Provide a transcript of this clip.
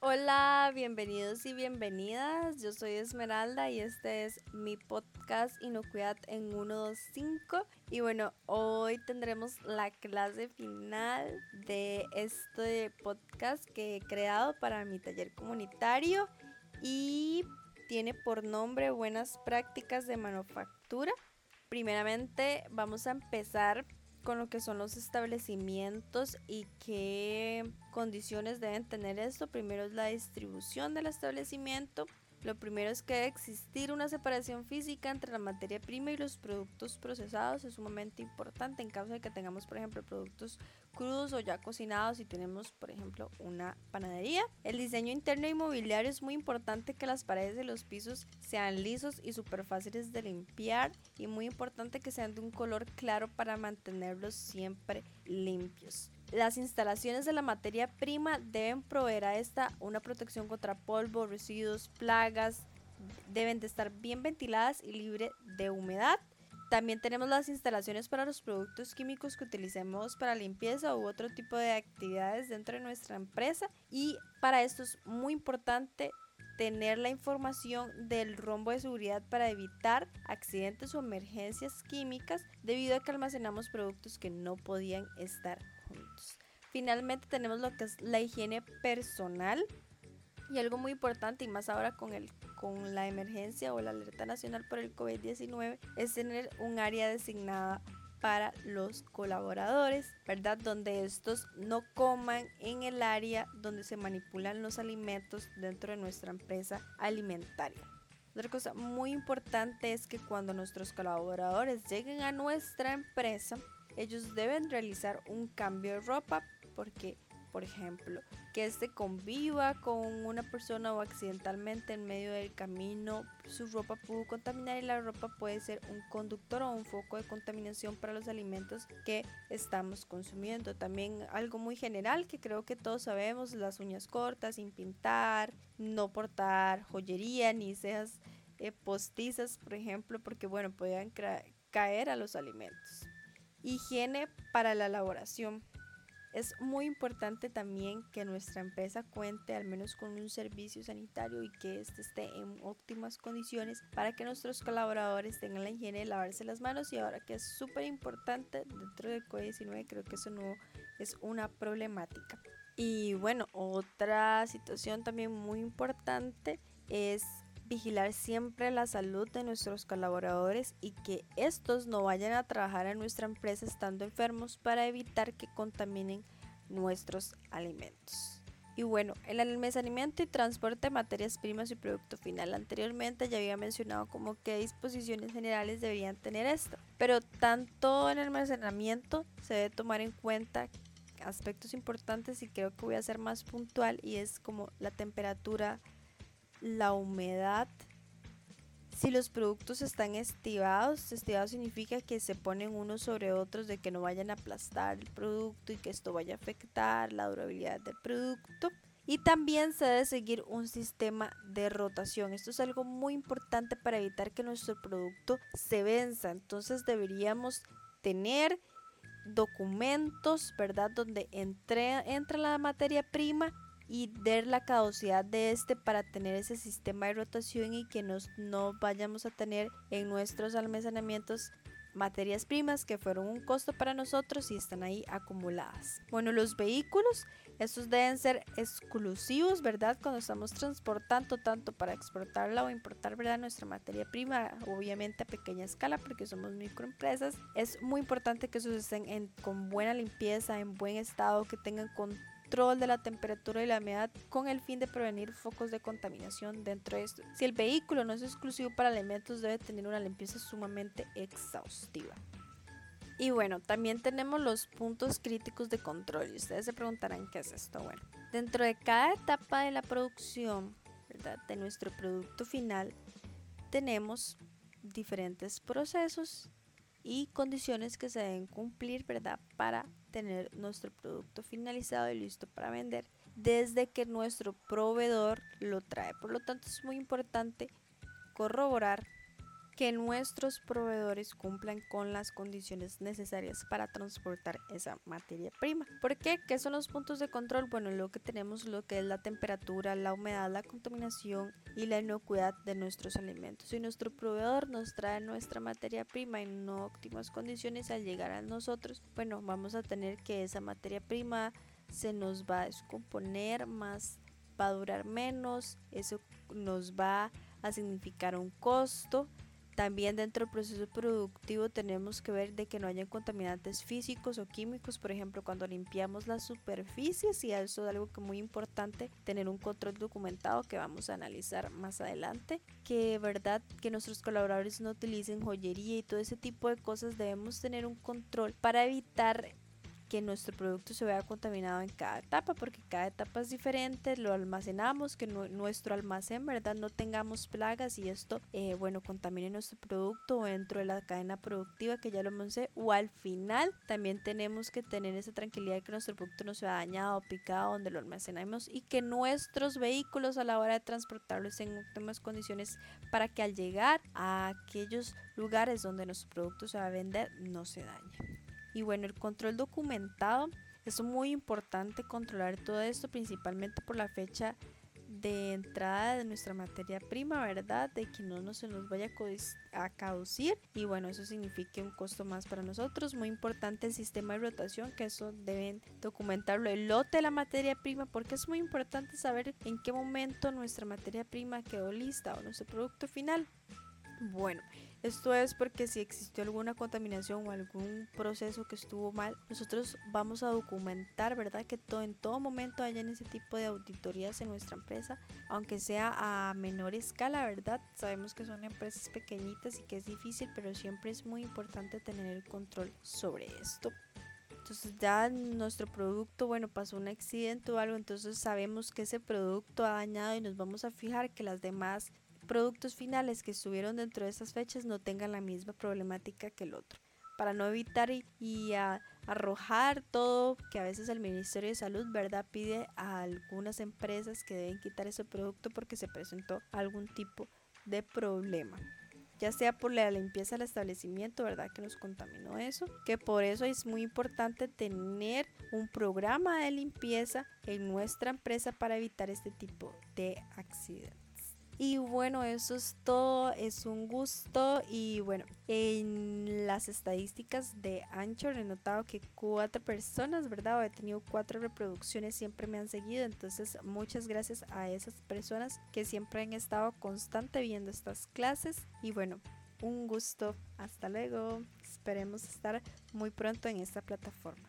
Hola, bienvenidos y bienvenidas. Yo soy Esmeralda y este es mi podcast Inocuidad en 125. Y bueno, hoy tendremos la clase final de este podcast que he creado para mi taller comunitario y tiene por nombre Buenas prácticas de manufactura. Primeramente vamos a empezar con lo que son los establecimientos y qué condiciones deben tener esto. Primero es la distribución del establecimiento, lo primero es que debe existir una separación física entre la materia prima y los productos procesados. Es sumamente importante en caso de que tengamos, por ejemplo, productos crudos o ya cocinados y tenemos, por ejemplo, una panadería. El diseño interno inmobiliario es muy importante que las paredes y los pisos sean lisos y súper fáciles de limpiar y muy importante que sean de un color claro para mantenerlos siempre limpios. Las instalaciones de la materia prima deben proveer a esta una protección contra polvo, residuos, plagas, deben de estar bien ventiladas y libre de humedad. También tenemos las instalaciones para los productos químicos que utilicemos para limpieza u otro tipo de actividades dentro de nuestra empresa y para esto es muy importante tener la información del rombo de seguridad para evitar accidentes o emergencias químicas debido a que almacenamos productos que no podían estar Finalmente tenemos lo que es la higiene personal y algo muy importante y más ahora con el con la emergencia o la alerta nacional por el COVID-19 es tener un área designada para los colaboradores, ¿verdad? Donde estos no coman en el área donde se manipulan los alimentos dentro de nuestra empresa alimentaria. Otra cosa muy importante es que cuando nuestros colaboradores lleguen a nuestra empresa, ellos deben realizar un cambio de ropa porque, por ejemplo, que este conviva con una persona o accidentalmente en medio del camino, su ropa pudo contaminar y la ropa puede ser un conductor o un foco de contaminación para los alimentos que estamos consumiendo. También algo muy general que creo que todos sabemos, las uñas cortas, sin pintar, no portar joyería ni cejas eh, postizas, por ejemplo, porque bueno, pueden caer a los alimentos. Higiene para la elaboración. Es muy importante también que nuestra empresa cuente al menos con un servicio sanitario y que éste esté en óptimas condiciones para que nuestros colaboradores tengan la higiene de lavarse las manos y ahora que es súper importante dentro del COVID-19 creo que eso no es una problemática. Y bueno, otra situación también muy importante es vigilar siempre la salud de nuestros colaboradores y que estos no vayan a trabajar en nuestra empresa estando enfermos para evitar que contaminen nuestros alimentos. Y bueno, el almacenamiento y transporte de materias primas y producto final. Anteriormente ya había mencionado como qué disposiciones generales deberían tener esto. Pero tanto el almacenamiento se debe tomar en cuenta aspectos importantes y creo que voy a ser más puntual y es como la temperatura, la humedad. Si los productos están estivados, estivado significa que se ponen unos sobre otros de que no vayan a aplastar el producto y que esto vaya a afectar la durabilidad del producto. Y también se debe seguir un sistema de rotación. Esto es algo muy importante para evitar que nuestro producto se venza. Entonces deberíamos tener documentos, ¿verdad? Donde entre, entra la materia prima y ver la caducidad de este para tener ese sistema de rotación y que nos, no vayamos a tener en nuestros almacenamientos materias primas que fueron un costo para nosotros y están ahí acumuladas. Bueno, los vehículos, estos deben ser exclusivos, ¿verdad? Cuando estamos transportando tanto para exportarla o importar, ¿verdad? Nuestra materia prima, obviamente a pequeña escala porque somos microempresas, es muy importante que esos estén en, con buena limpieza, en buen estado, que tengan con control de la temperatura y la humedad con el fin de prevenir focos de contaminación dentro de esto. Si el vehículo no es exclusivo para alimentos, debe tener una limpieza sumamente exhaustiva. Y bueno, también tenemos los puntos críticos de control. Y ustedes se preguntarán qué es esto. Bueno, dentro de cada etapa de la producción ¿verdad? de nuestro producto final, tenemos diferentes procesos y condiciones que se deben cumplir ¿verdad? para tener nuestro producto finalizado y listo para vender desde que nuestro proveedor lo trae. Por lo tanto, es muy importante corroborar que nuestros proveedores cumplan con las condiciones necesarias para transportar esa materia prima. ¿Por qué? ¿Qué son los puntos de control? Bueno, lo que tenemos lo que es la temperatura, la humedad, la contaminación y la inocuidad de nuestros alimentos. Si nuestro proveedor nos trae nuestra materia prima en no óptimas condiciones al llegar a nosotros, bueno, vamos a tener que esa materia prima se nos va a descomponer más, va a durar menos, eso nos va a significar un costo también dentro del proceso productivo tenemos que ver de que no haya contaminantes físicos o químicos, por ejemplo, cuando limpiamos las superficies y eso es algo que muy importante, tener un control documentado que vamos a analizar más adelante, que verdad que nuestros colaboradores no utilicen joyería y todo ese tipo de cosas, debemos tener un control para evitar que nuestro producto se vea contaminado en cada etapa, porque cada etapa es diferente, lo almacenamos, que nuestro almacén, ¿verdad? No tengamos plagas y esto, eh, bueno, contamine nuestro producto dentro de la cadena productiva, que ya lo mencioné, o al final también tenemos que tener esa tranquilidad de que nuestro producto no se ha dañado o picado donde lo almacenamos y que nuestros vehículos a la hora de transportarlo estén en óptimas condiciones para que al llegar a aquellos lugares donde nuestro producto se va a vender no se dañe. Y bueno, el control documentado es muy importante controlar todo esto, principalmente por la fecha de entrada de nuestra materia prima, ¿verdad? De que no se nos vaya a caducir y bueno, eso significa un costo más para nosotros. Muy importante el sistema de rotación, que eso deben documentarlo, el lote de la materia prima, porque es muy importante saber en qué momento nuestra materia prima quedó lista o nuestro producto final. Bueno, esto es porque si existió alguna contaminación o algún proceso que estuvo mal, nosotros vamos a documentar, ¿verdad? Que todo, en todo momento hayan ese tipo de auditorías en nuestra empresa, aunque sea a menor escala, ¿verdad? Sabemos que son empresas pequeñitas y que es difícil, pero siempre es muy importante tener el control sobre esto. Entonces ya nuestro producto, bueno, pasó un accidente o algo, entonces sabemos que ese producto ha dañado y nos vamos a fijar que las demás productos finales que estuvieron dentro de esas fechas no tengan la misma problemática que el otro. Para no evitar y, arrojar todo que a veces el Ministerio de Salud, ¿verdad? Pide a algunas empresas que deben quitar ese producto porque se presentó algún tipo de problema ya sea por la limpieza del establecimiento, ¿verdad? Que nos contaminó eso, que por eso es muy importante tener un programa de limpieza en nuestra empresa para evitar este tipo de accidentes. Y bueno, eso es todo, es un gusto. Y bueno, en las estadísticas de Anchor he notado que cuatro personas, ¿verdad? he tenido cuatro reproducciones, siempre me han seguido, entonces muchas gracias a esas personas que siempre han estado constante viendo estas clases. Y bueno, un gusto, hasta luego, esperemos estar muy pronto en esta plataforma.